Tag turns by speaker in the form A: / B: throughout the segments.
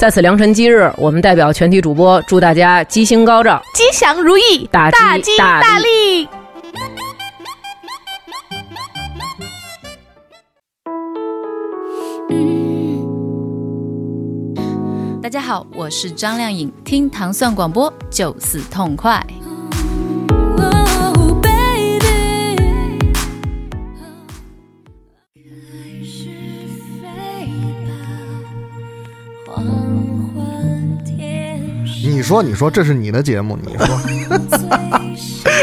A: 在此良辰吉日，我们代表全体主播祝大家吉星高照、
B: 吉祥如意、
A: 大
B: 吉大利。
C: 大家好，我是张靓颖，听糖蒜广播就是痛快。
D: 你说，你说，这是你的节目，你 说，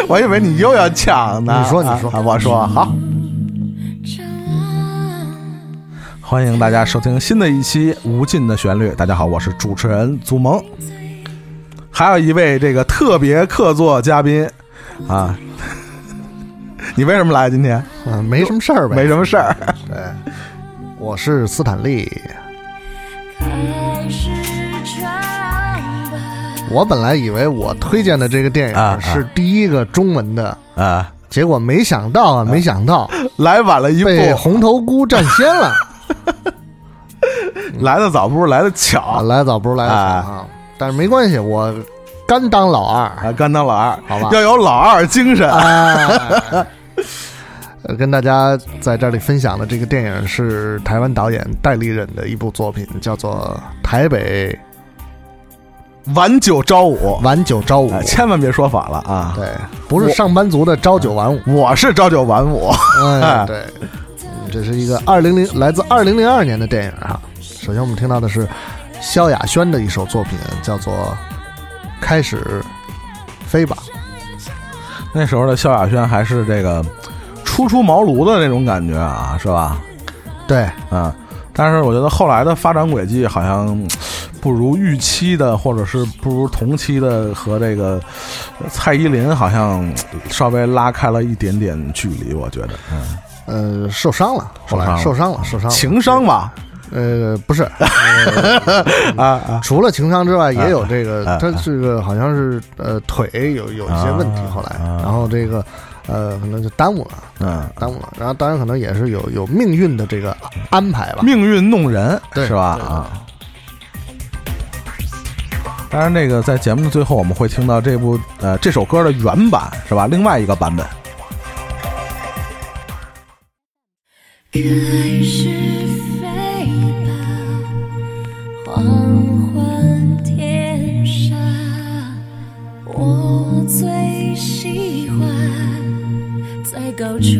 E: 我以为你又要抢呢。
D: 你说，你说，
E: 我说好。欢迎大家收听新的一期《无尽的旋律》。大家好，我是主持人祖萌，还有一位这个特别客座嘉宾啊。你为什么来今天？
D: 嗯，没什么事儿呗，
E: 没什么事儿。
D: 对，我是斯坦利。我本来以为我推荐的这个电影是第一个中文的
E: 啊，
D: 结果没想到啊，没想到
E: 来晚了一步，
D: 被红头菇占先了。
E: 来的早不如来的巧，
D: 来的早不如来的巧啊！但是没关系，我甘当老二啊，
E: 甘当老二，
D: 好吧？
E: 要有老二精神。
D: 跟大家在这里分享的这个电影是台湾导演戴立忍的一部作品，叫做《台北》。
E: 晚九朝五，
D: 晚九朝五，
E: 千万别说反了啊！
D: 对，不是上班族的朝九晚五，
E: 我是朝九晚五。
D: 哎，对，这是一个二零零来自二零零二年的电影啊。首先我们听到的是萧亚轩的一首作品，叫做《开始飞吧》。
E: 那时候的萧亚轩还是这个初出茅庐的那种感觉啊，是吧？
D: 对，
E: 嗯。但是我觉得后来的发展轨迹好像不如预期的，或者是不如同期的和这个蔡依林好像稍微拉开了一点点距离。我觉得，
D: 嗯，呃，受伤了，后来受伤了，受伤了，
E: 情伤吧？
D: 呃，不是，
E: 啊，
D: 除了情伤之外，也有这个，他这个好像是呃腿有有一些问题，后来，然后这个。呃，可能就耽误了，
E: 嗯，
D: 耽误了。然后当然可能也是有有命运的这个安排吧，
E: 命运弄人，是吧？
D: 啊。
E: 当然，那个在节目的最后，我们会听到这部呃这首歌的原版，是吧？另外一个版本。
F: 开始飞吧，黄昏天上，我最喜欢。在高处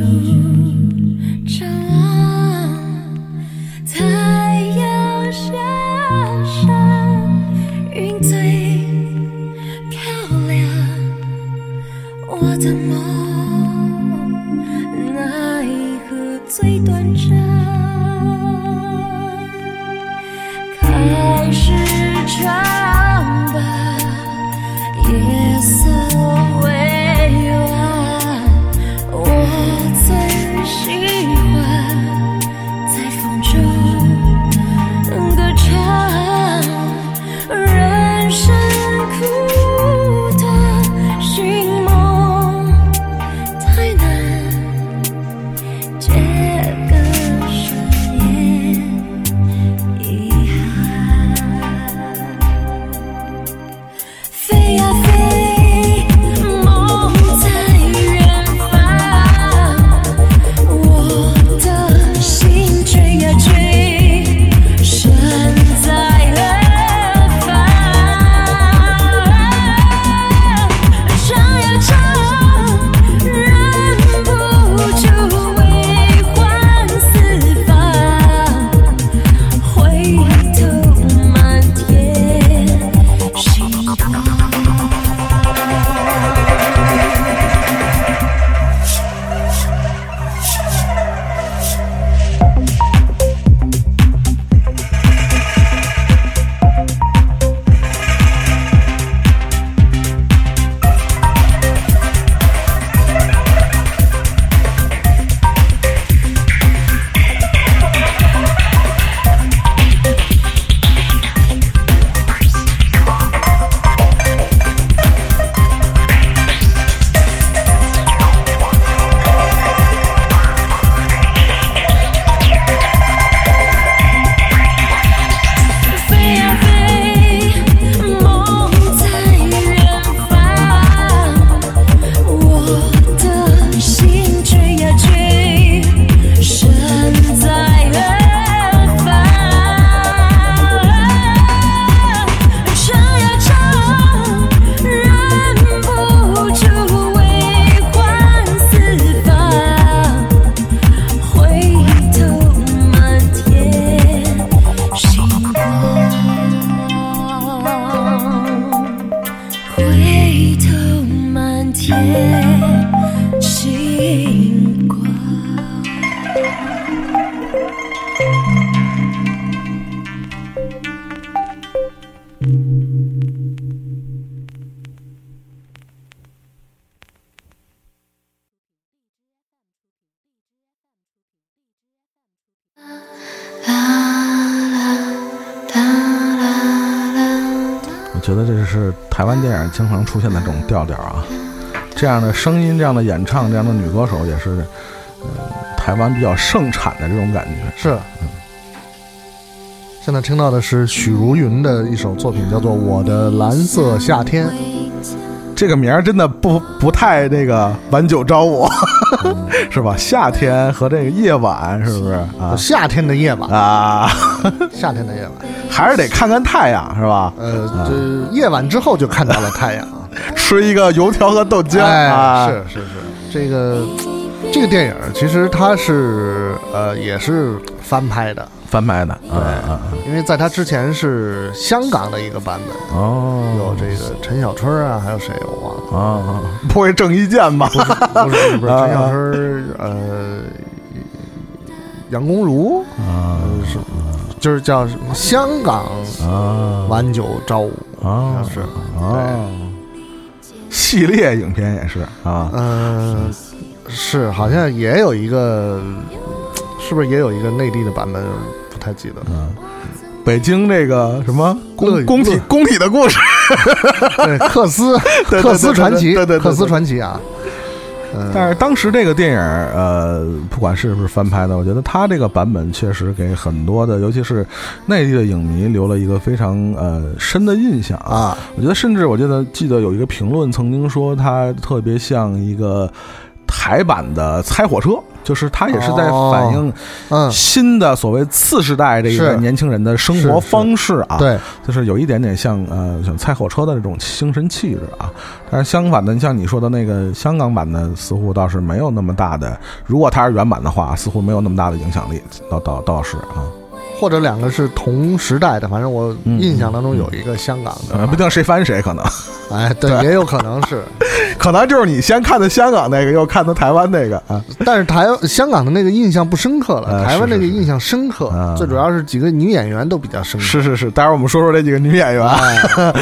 E: 台湾电影经常出现的这种调调啊，这样的声音、这样的演唱、这样的女歌手也是，呃，台湾比较盛产的这种感觉。
D: 是。现在听到的是许茹芸的一首作品，叫做《我的蓝色夏天》。
E: 这个名儿真的不不太那个晚九朝五，是吧？夏天和这个夜晚是不是？啊？
D: 夏天的夜晚，
E: 啊，
D: 夏天的夜晚，
E: 还是得看看太阳是吧？
D: 呃，这夜晚之后就看到了太阳。
E: 吃一个油条和豆浆
D: 哎，
E: 啊，
D: 是是是，这个这个电影其实它是呃也是翻拍的，
E: 翻拍的，对啊
D: 因为在他之前是香港的一个版本，
E: 哦，
D: 有这个陈小春啊，还有谁我忘了，
E: 啊，不会郑伊健吧？
D: 不是不是不是
E: 啊
D: 陈小春，呃，杨恭如，
E: 啊。
D: 呃是就是叫什么香港
E: 啊。
D: 晚九朝五，好
E: 啊
D: 像是，
E: 啊，系列影片也是啊，
D: 嗯，是好像也有一个，是不是也有一个内地的版本？不太记得了。
E: 嗯，北京这个什么
D: 乐
E: 工工体
D: 乐
E: 工体的故事，
D: 对，克斯 克斯传奇，
E: 对对
D: 克斯传奇啊。嗯，
E: 但是当时这个电影，呃，不管是不是翻拍的，我觉得它这个版本确实给很多的，尤其是内地的影迷留了一个非常呃深的印象
D: 啊。
E: 我觉得，甚至我记得记得有一个评论曾经说，它特别像一个台版的《猜火车》，就是它也是在反映
D: 嗯，
E: 新的所谓次世代这个年轻人的生活方式啊。
D: 对，
E: 就是有一点点像呃像猜火车的这种精神气质啊，但是相反的，像你说的那个香港版的，似乎倒是没有那么大的。如果它是原版的话，似乎没有那么大的影响力，倒倒倒是啊，
D: 或者两个是同时代的，反正我
E: 嗯
D: 印象当中有一个香港的，
E: 呃，不定谁翻谁，可能。
D: 哎，对，
E: 对。
D: 也有可能是。
E: 可能就是你先看的香港那个，又看的台湾那个啊，
D: 但是台香港的那个印象不深刻了，
E: 呃
D: 台湾那个印象深刻
E: 啊，
D: 最主要是几个女演员都比较深刻。
E: 是是是。待会儿我们说说这几个女演员，
D: 哎，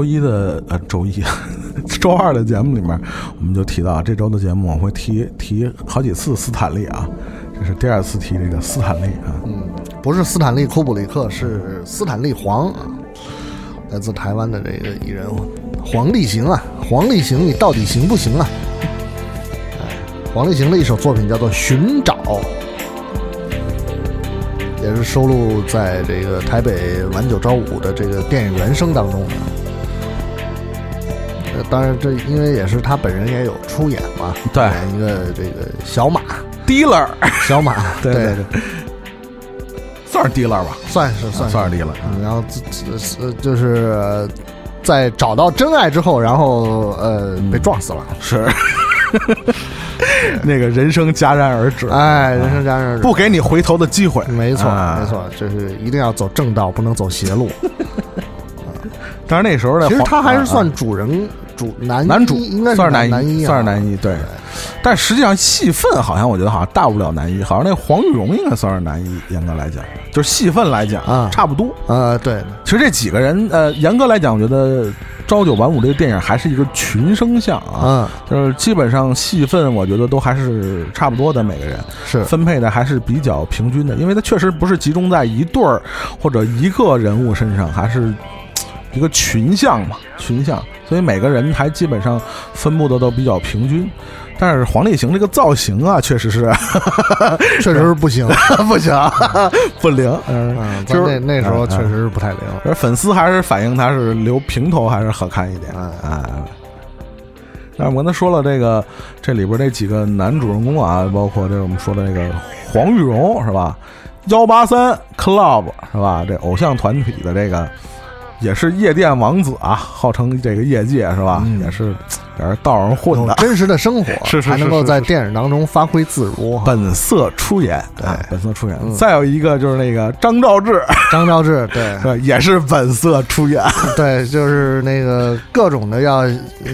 E: 周一的呃周一，周二的节目里面，我们就提到这周的节目我会提提好几次斯坦利啊，这是第二次提这个斯坦利啊。
D: 嗯，不是斯坦利·库布里克，是斯坦利·黄啊，来自台湾的这个艺人黄立行啊，黄立行，你到底行不行啊？哎，黄立行的一首作品叫做《寻找》，也是收录在这个台北晚九朝五的这个电影原声当中的。呃，当然，这因为也是他本人也有出演嘛，
E: 对。
D: 演一个这个小马
E: ，dealer，
D: 小马，
E: 对对。对，算是 dealer 吧，
D: 算是算是。
E: 算是 dealer。
D: 嗯。然后就是呃在找到真爱之后，然后呃被撞死了。
E: 是，那个人生戛然而止，
D: 哎，人生戛然而止。
E: 不给你回头的机会。
D: 没错
E: 啊。
D: 没错，就是一定要走正道，不能走邪路。
E: 但是那时候的
D: 其实他还是
E: 啊。
D: 算主人主男
E: 男主，
D: 应该
E: 算是
D: 男一啊，
E: 算是男一，对。但实际上戏份好像我觉得好像大不了男一，好像那黄玉荣应该算是男一，严格来讲，就是戏份来讲
D: 啊
E: 差不多。
D: 呃，对，
E: 其实这几个人，呃，严格来讲，我觉得《朝九晚五》这个电影还是一个群生像啊，
D: 嗯，
E: 就是基本上戏份我觉得都还是差不多的，每个人
D: 是
E: 分配的还是比较平均的，因为它确实不是集中在一对儿或者一个人物身上，还是嘖一个群像嘛，群像，所以每个人还基本上分布的都比较平均。但是黄立行这个造型啊，确实是
D: 确实是不行。
E: 不行，不灵。嗯，
D: 嗯，
E: 就是
D: 那那时候确实是不太灵。
E: 而粉丝还是反映他是留平头还是好看一点
D: 嗯
E: 啊。那我们刚才说了这个这里边这几个男主人公啊，包括这个我们说的那个黄玉荣是吧？幺八三 Club 是吧？这偶像团体的这个也是夜店王子啊，号称这个业界是吧？
D: 嗯。
E: 也是也是道上混的，
D: 真实的生活，
E: 是是是
D: 才能够在电影当中发挥自如。
E: 本色出演，
D: 对。
E: 啊本色出演。
D: 嗯。
E: 再有一个就是那个张兆志，
D: 张兆志，对。
E: 对，也是本色出演。
D: 对，就是那个各种的要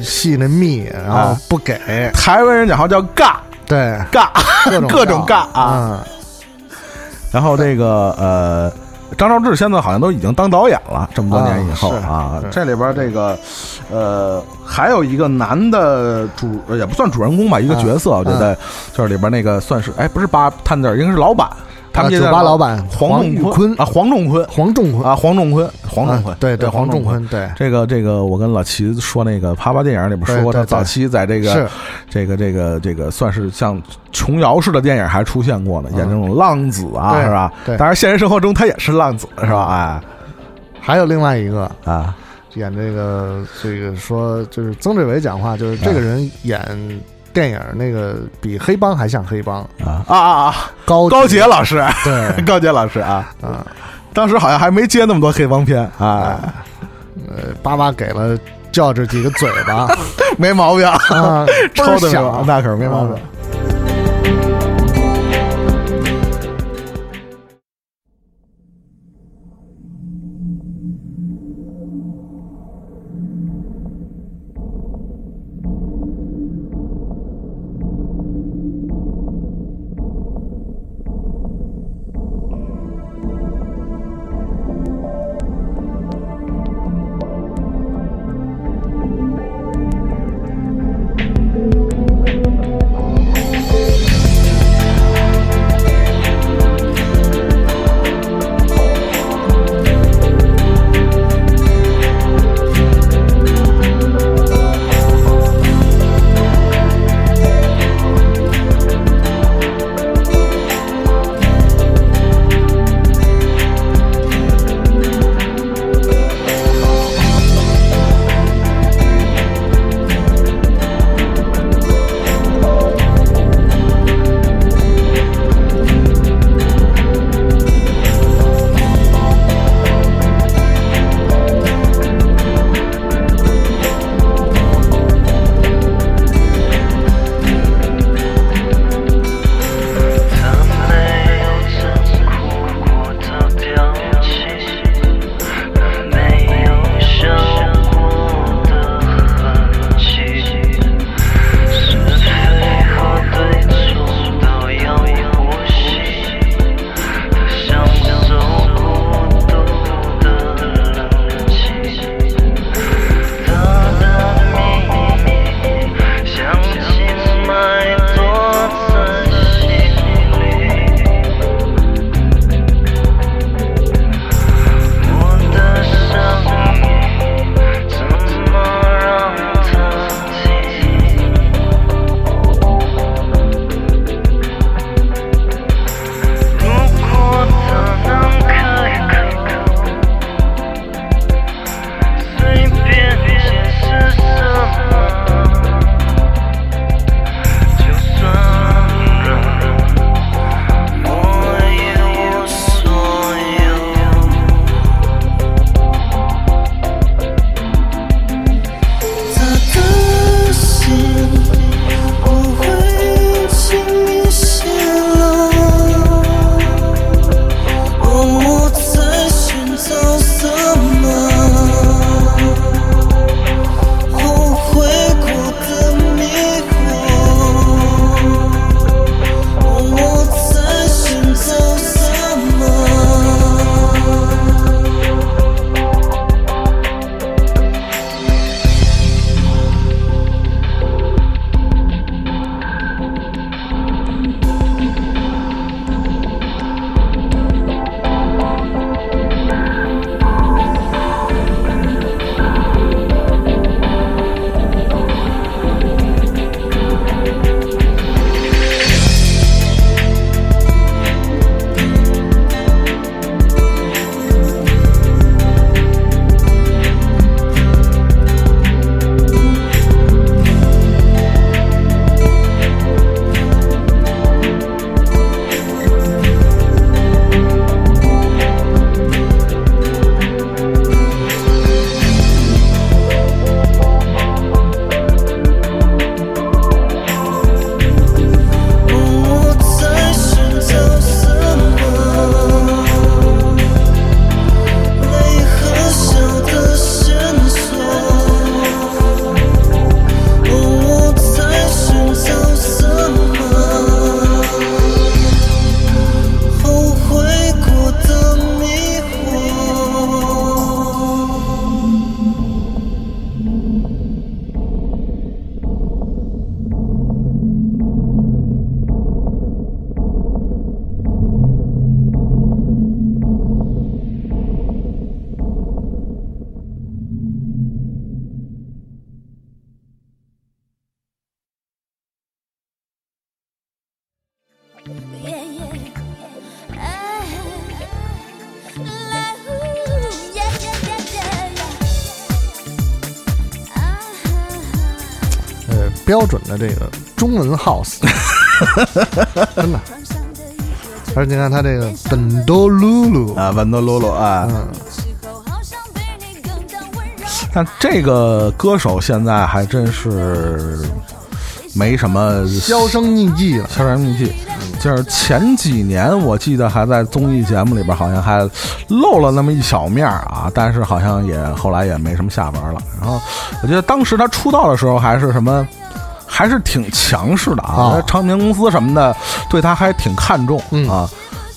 D: 戏那密，然后
E: 啊
D: 不给，
E: 台湾人讲话叫尬。
D: 对，
E: 尬，
D: 各种
E: 各种尬啊。
D: 嗯，
E: 然后这个呃，张兆志现在好像都已经当导演了，这么多年以后
D: 啊
E: 啊。这里边这个呃，还有一个男的主，呃也不算主人公吧，一个角色，我觉得就是里边那个算是哎，不是八探子，应该是老板，他们
D: 酒吧老板
E: 黄仲
D: 坤
E: 啊，黄仲坤
D: 黄仲坤，
E: 啊，黄仲坤，黄仲坤
D: 啊，对
E: 对，
D: 黄
E: 仲
D: 仲坤，对，
E: 这个这个，我跟老齐说那个啪啪电影里面说他早期在这个这个这个这个算是像琼瑶式的电影还出现过呢，
D: 嗯
E: 演这种浪子啊，是吧？
D: 对
E: 当然现实生活中他也是浪子，是吧？哎
D: 还有另外一个
E: 啊，
D: 演这个这个说，就是曾志伟讲话，就是这个人演电影那个比黑帮还像黑帮，
E: 啊。啊啊啊！
D: 高
E: 高杰老师，
D: 对。
E: 高杰老师啊，
D: 啊，
E: 当时好像还没接那么多黑帮片啊，
D: 呃，爸妈给了叫这几个嘴巴。
E: 没毛病，
D: 啊，
E: 抽的那可是没毛病。
G: 标准的这个中文 house，真的。而且你看他这个本多露露，
E: 啊，本多露露啊，
G: 嗯，
E: 但这个歌手现在还真是没什么
G: 销声匿迹了。
E: 销声匿迹。就是前几年，我记得还在综艺节目里边，好像还露了那么一小面啊，但是好像也后来也没什么下文了。然后我觉得当时他出道的时候还是什么，还是挺强势的啊
G: 啊，
E: 唱片公司什么的对他还挺看重
G: 嗯。
E: 啊。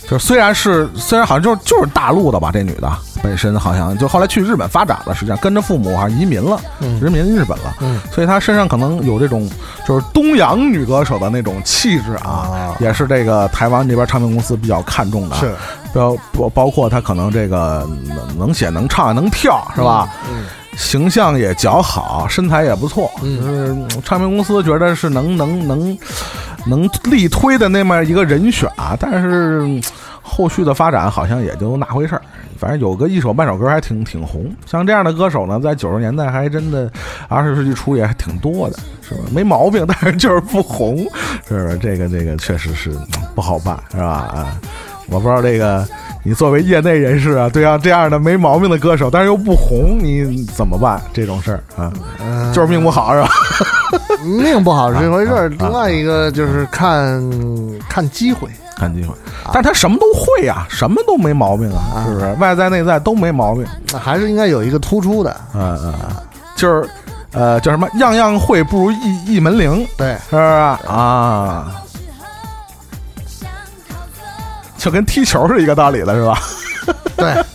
E: 就是虽然是虽然好像就是就是大陆的吧，这女的本身好像就后来去日本发展了，实际上跟着父母好像移民了，
G: 嗯。
E: 移民日本了，
G: 嗯。
E: 所以她身上可能有这种就是东洋女歌手的那种气质啊，
G: 啊。
E: 也是这个台湾这边唱片公司比较看重的，
G: 是。
E: 包包包括她可能这个能能写能唱能跳是吧？
G: 嗯
E: 形象也较好，身材也不错，
G: 嗯
E: 就是嗯唱片公司觉得是能能能能力推的那么一个人选啊，但是嗯后续的发展好像也就那回事儿。反正有个一首半首歌还挺挺红，像这样的歌手呢，在九十年代还真的二十世纪初也还挺多的，是吧？没毛病，但是就是不红，是不是？这个这个确实是嗯不好办，是吧？啊，我不知道这个你作为业内人士啊，对啊这样的没毛病的歌手，但是又不红，你怎么办？这种事儿啊，
G: 嗯。
E: 就是命不好，是吧？
G: 命不好是一回事儿，另外一个就是看看机会。
E: 看机会，但他什么都会啊，什么都没毛病啊，是不是？外在内在都没毛病，
G: 那还是应该有一个突出的，
E: 嗯嗯，嗯。就是呃叫什么，样样会不如一一门灵，
G: 对，
E: 是不是？啊？就跟踢球是一个道理了，是吧？
G: 对，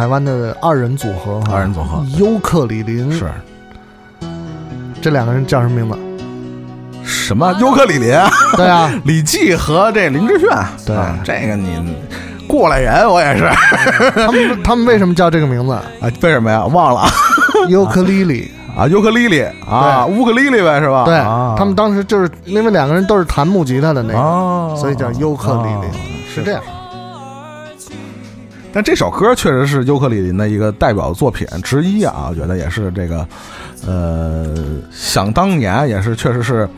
D: 台湾的二人组合哈，
E: 二人组合。
D: 尤克里林。
E: 是。
D: 这两个人叫什么名字？
E: 什么？尤克里里啊？
D: 对啊，
E: 李记和这林志炫，
D: 对。
E: 啊这个你过来人，我也是。啊，
D: 他们他们为什么叫这个名字？啊？
E: 为什么呀？忘了。
D: 尤克里里，
E: 啊，尤克里里。啊，乌克丽丽呗，是吧？
D: 对。
E: 啊。
D: 他们当时就是因为两个人都是弹木吉他的那个，
E: 哦，
D: 所以叫尤克里
E: 哦
D: 里，是这样。
E: 但这首歌确实是尤克里里的一个代表作品之一啊，我觉得也是这个，呃，想当年也是确实是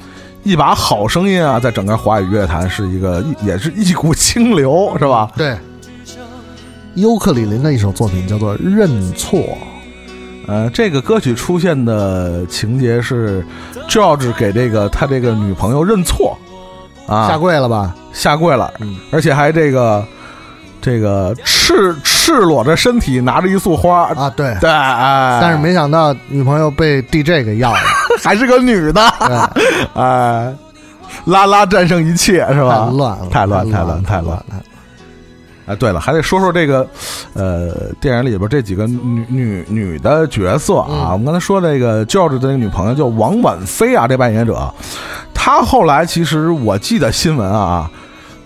E: 一把好声音啊，在整个华语乐坛是一个也是一股清流，是吧？
D: 对，尤克里林的一首作品叫做《认错》。
E: 呃，这个歌曲出现的情节是 George 给这个他这个女朋友认错啊，
D: 下跪了吧？
E: 下跪了，
D: 嗯
E: 而且还这个这个赤赤裸着身体拿着一束花，
D: 啊，对。
E: 对，哎，
D: 但是没想到女朋友被 DJ 给要了，
E: 还是个女的，
D: 对，
E: 哎，拉拉战胜一切是吧？
D: 太乱了，
E: 太乱，
D: 太
E: 太乱，太
D: 乱。
E: 哎，对了，还得说说这个，呃，电影里边这几个女女女的角色啊。
D: 嗯
E: 我们刚才说这个 George 的那个女朋友叫王婉菲啊，这扮演者，她后来其实我记得新闻啊，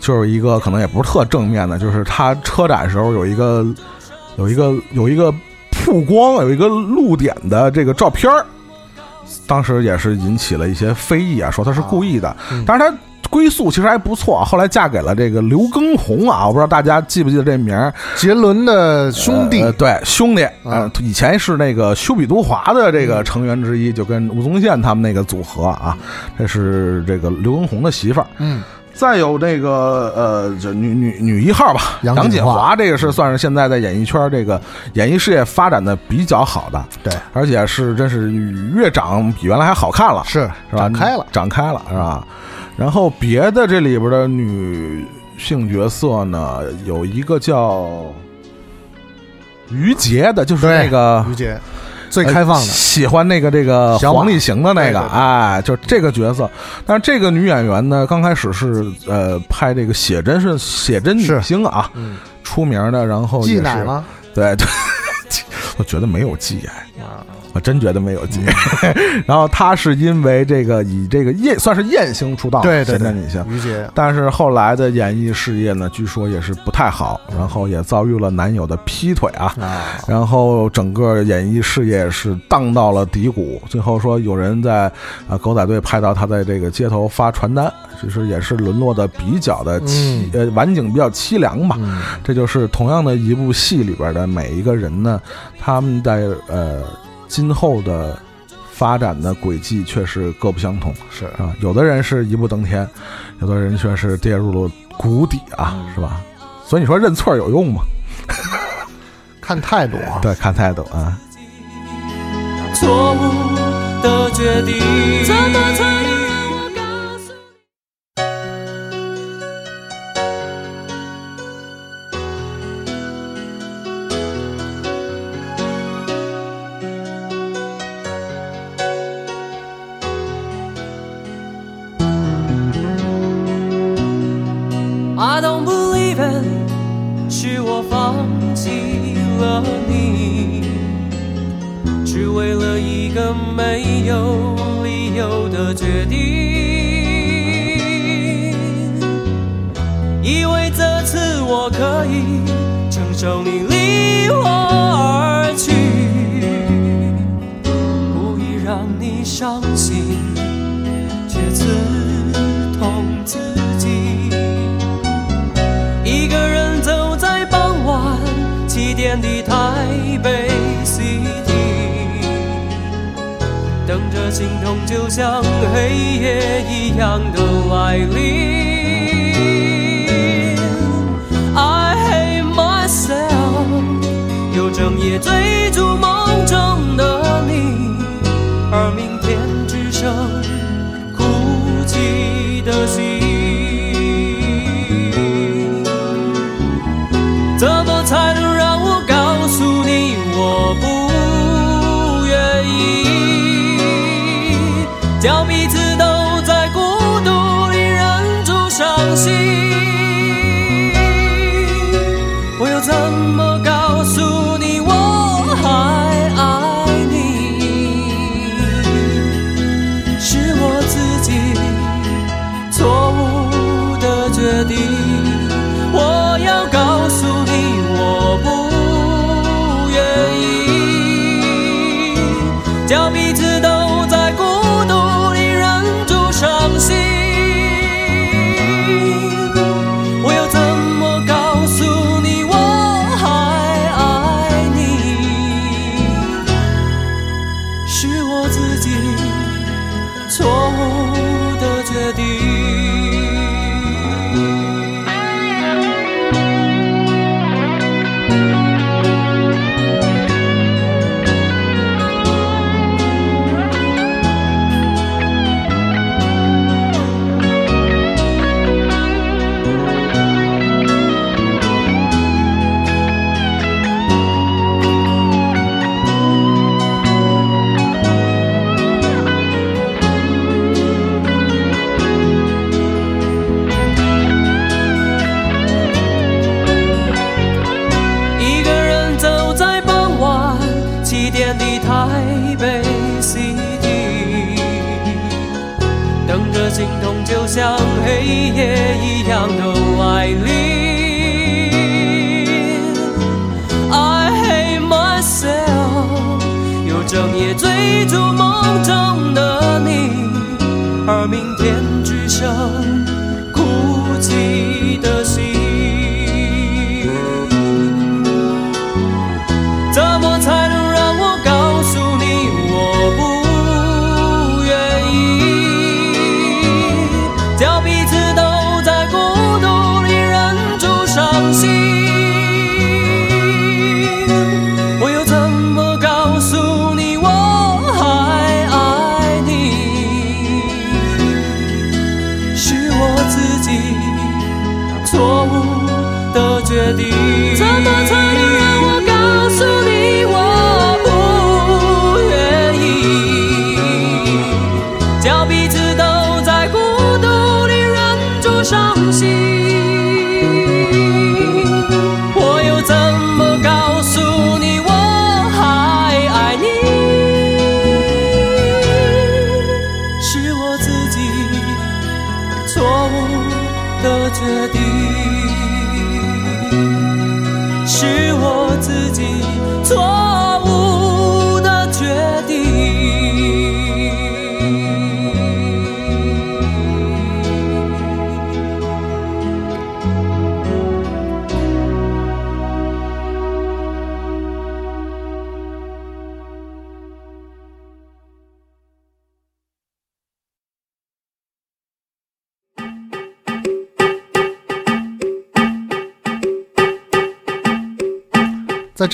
E: 就是一个可能也不是特正面的，就是他车展时候有一个有一个有一个曝光，有一个露点的这个照片儿当时也是引起了一些非议啊，说他是故意的，
D: 嗯。
E: 但是他。归宿其实还不错，后来嫁给了这个刘耕宏啊，我不知道大家记不记得这名儿，
D: 杰伦的兄弟。
E: 呃，对兄弟，呃
D: 啊，
E: 以前是那个修比都华的这个成员之一，就跟吴宗宪他们那个组合啊，这是这个刘耕宏的媳妇儿。
D: 嗯，
E: 再有这个呃，这女女女一号吧，
D: 杨
E: 杨锦
D: 锦华
E: 华，这个是算是现在在演艺圈这个演艺事业发展的比较好的，
D: 对，
E: 而且是真是越长比原来还好看了，
D: 是
E: 是吧？
D: 展开了，
E: 长开了是吧？然后别的这里边的女性角色呢，有一个叫于杰的，就是那个
D: 于姐最开放
E: 呃
D: 的，
E: 喜欢那个这个黄立行的那个，
D: 对对对
E: 哎，就这个角色。但是这个女演员呢，刚开始是呃拍这个写真是写真女星啊，
D: 嗯，
E: 出名的，然后也是
D: 季奶？吗？
E: 对对，我觉得没有季哎。
D: 啊，
E: 我真觉得没有劲。然后她是因为这个以这个艳算是艳星出道，
D: 对对对
E: 女星。
D: 于姐
E: 但是后来的演艺事业呢，据说也是不太好，然后也遭遇了男友的劈腿啊，
D: 啊，
E: 然后整个演艺事业是荡到了低谷。最后说有人在啊狗仔队拍到他在这个街头发传单，其实也是沦落的比较的凄、呃晚景比较凄凉吧。
D: 嗯，
E: 这就是同样的一部戏里边的每一个人呢，他们在呃今后的发展的轨迹却是各不相同
D: 是
E: 啊。有的人是一步登天，有的人却是跌入了谷底啊，是吧？所以你说认错有用吗？
D: 看态度啊，
E: 对，看态度啊。
H: 错误的决定，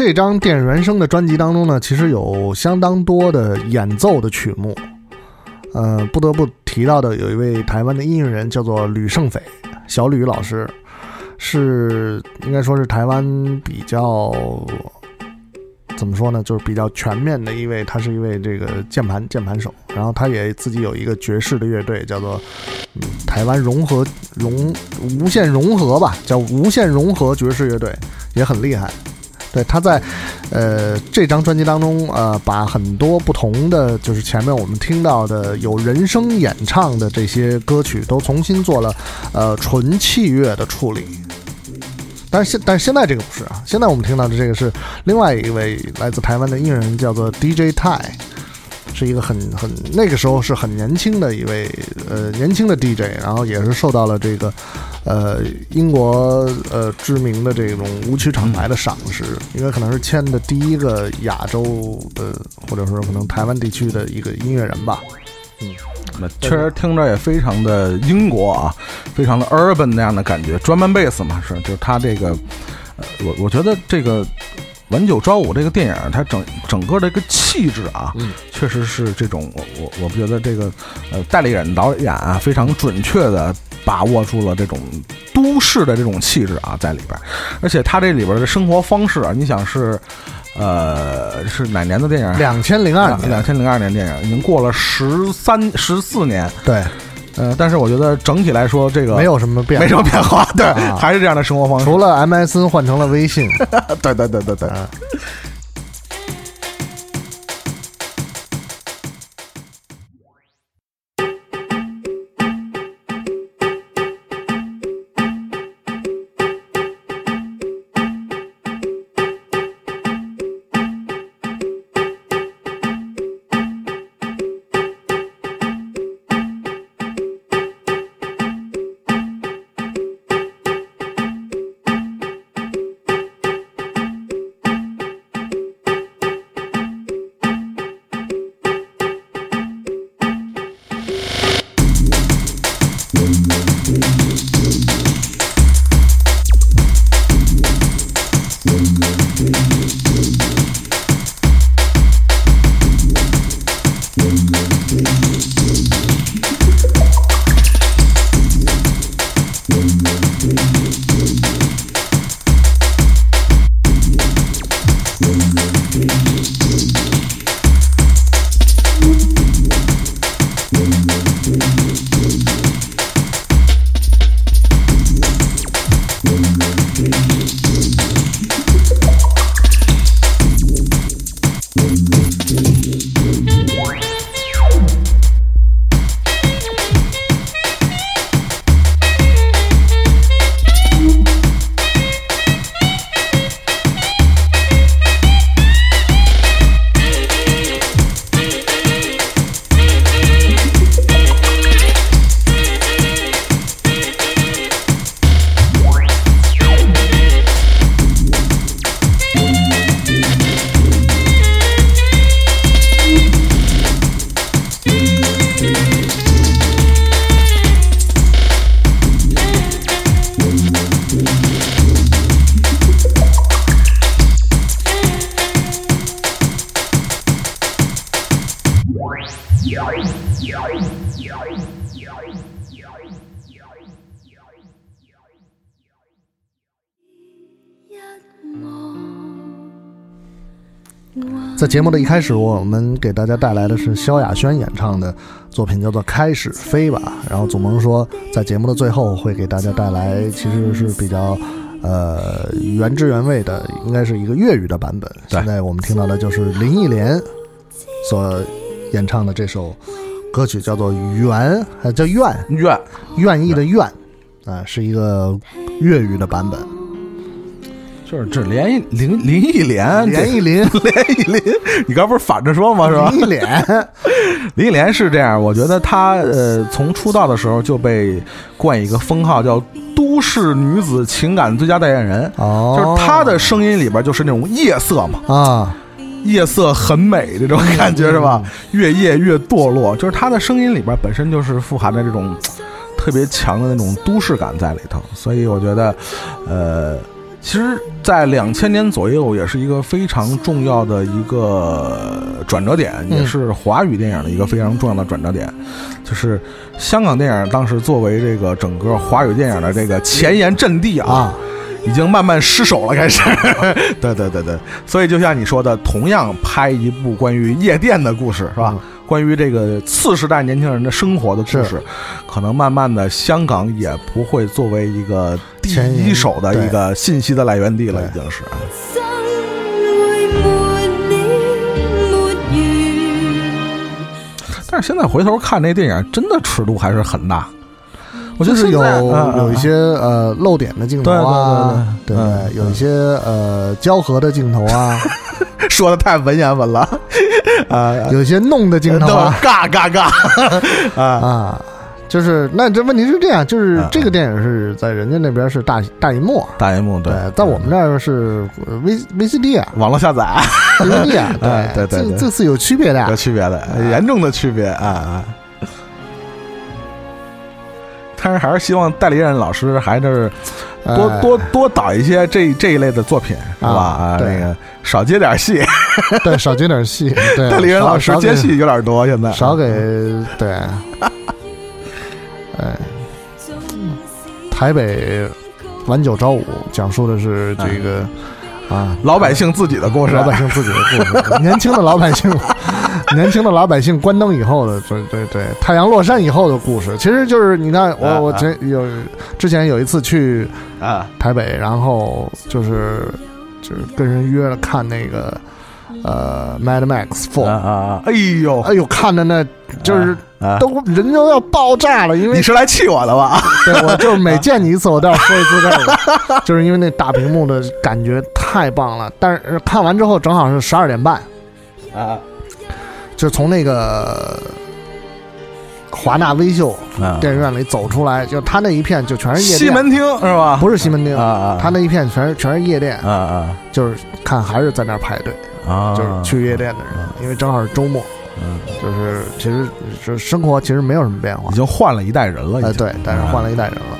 H: 这
D: 张电影原声的专辑当中呢，其实有相当多的演奏的曲目。呃，不得不提到的有一位台湾的音乐人叫做吕胜斐，小吕老师，是应该说是台湾比较怎么说呢，就是比较全面的一位，他是一位这个键盘键盘手，然后他也自己有一个爵士的乐队，叫做、嗯、台湾融合融无限融合吧，叫无限融合爵士乐队，也很厉害。对，他在呃这张专辑当中，呃，把很多不同的，就是前面我们听到的有人声演唱的这些歌曲，都重新做了呃纯器乐的处理。但是现但是现在这个不是啊，现在我们听到的这个是另外一位来自台湾的音乐人，叫做 DJ Tai，，是一个很很那个时候是很年轻的一位呃年轻的 DJ，然后也是受到了这个呃英国呃知名的这种舞曲厂牌的赏识，应该可能是签的第一个亚洲的或者说可能台湾地区的一个音乐人吧。
E: 嗯那确实听着也非常的英国啊，非常的 urban 那样的感觉，专门贝斯嘛是，就是他这个，呃，我我觉得这个。晚九朝五这个电影，它整整个这个气质啊，
D: 嗯。
E: 确实是这种我我我觉得这个呃代理人导演啊，非常准确的把握住了这种都市的这种气质啊在里边儿，而且他这里边的生活方式啊，你想是呃是哪年的电影？
D: 两千零二年，
E: 两千零二年电影，已经过了十三十四年，
D: 对，
E: 呃，但是我觉得整体来说，这个
D: 没有什么变化，
E: 没什么变化，对，
D: 啊。
E: 还是这样的生活方式。
D: 除了 MSN 换成了微信，
E: 对对对对对，
D: 啊在节目的一开始，我们给大家带来的是萧亚轩演唱的作品，叫做《开始飞吧》。然后祖萌说，在节目的最后会给大家带来其实是比较呃原汁原味的，应该是一个粤语的版本。现在我们听到的就是林忆莲所演唱的这首歌曲，叫做《缘》，还叫《愿》，
E: 愿
D: 愿意的愿，啊、是一个粤语的版本。
E: 就是这连一林林忆莲，
D: 连忆林，
E: 连忆林，你刚不是反着说吗？是吧？
D: 林忆莲，
E: 林忆莲是这样，我觉得她呃，从出道的时候就被冠一个封号叫“都市女子情感最佳代言人”，
D: 哦，
E: 就是她的声音里边就是那种夜色嘛，
D: 啊，
E: 夜色很美这种感觉是吧？越夜越堕落，就是她的声音里边本身就是富含着这种特别强的那种都市感在里头，所以我觉得，呃。其实，在两千年左右，也是一个非常重要的一个转折点，
D: 嗯
E: 也是华语电影的一个非常重要的转折点。就是香港电影当时作为这个整个华语电影的这个前沿阵地啊，
D: 啊，
E: 已经慢慢失守了，开始。对对对对，所以就像你说的，同样拍一部关于夜店的故事，是吧？
D: 嗯
E: 关于这个次时代年轻人的生活的故事，可能慢慢的香港也不会作为一个第一手的一个信息的来源地了，已经是。但是现在回头看那电影，真的尺度还是很大。我觉得
D: 就是有
E: 嗯
D: 有一些呃露点的镜头啊，
E: 对对对对嗯
D: 对有一些呃交合的镜头啊，
E: 说的太文言文了啊，
D: 有些弄的镜头啊
E: 尬尬尬。啊！
D: 啊，就是那这问题是这样，就是
E: 啊。
D: 这个电影是在人家那边是大大银幕，
E: 大银幕
D: 对，在我们这儿是呃 V VCD 啊。
E: 网络下载。
D: VCD 啊，
E: 哎 对对对
D: 这这是有区别的
E: 有。区别的，严重的区别啊啊！但是还是希望代理人老师还是多
D: 哎
E: 多多导一些这这一类的作品，是吧？啊，
D: 对
E: 那个少接点戏，
D: 对少接点戏，对
E: 代理人老师接戏有点多，现在
D: 少给对，哎，台北晚九朝五讲述的是这个啊
E: 老百姓自己的故事，
D: 老百姓自己的故事，年轻的老百姓，年轻的老百姓关灯以后的，对对对，太阳落山以后的故事，其实就是你看，我
E: 啊
D: 我前有之前有一次去
E: 啊。
D: 台北，然后就是就是跟人约了看那个呃《Mad Max
E: 啊
D: Four》，
E: 啊！哎呦，
D: 哎呦，看的那就是
E: 啊，
D: 都人都要爆炸了，因为
E: 你是来气我的吧？
D: 对我就是每见你一次，我都要说一次这个，就是因为那大屏幕的感觉太棒了。但是看完之后正好是十二点半，
E: 啊
D: 就从那个华纳微秀
E: 啊。
D: 电影院里走出来，就他那一片就全是夜店，
E: 西门町是吧？
D: 不是西门町
E: 啊，啊，
D: 他那一片全是全是夜店，
E: 啊啊。
D: 就是看还是在那儿排队，
E: 啊，
D: 就是去夜店的人，因为正好是周末，
E: 嗯，
D: 就是其实就是生活其实没有什么变化。
E: 已，经换了一代人了，已
D: 呃，
E: 经
D: 对，但是换了一代人了。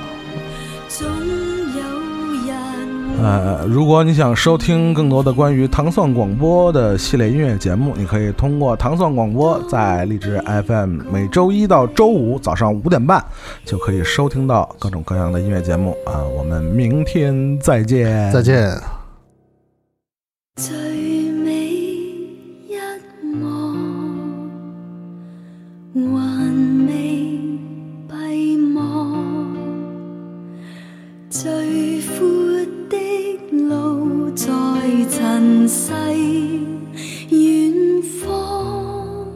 E: 呃如果你想收听更多的关于糖蒜广播的系列音乐节目你可以通过糖蒜广播在荔枝 fm 每周一到周五早上五点半就可以收听到各种各样的音乐节目啊我们明天再见。
D: 再见。
F: 最美一幕人世远方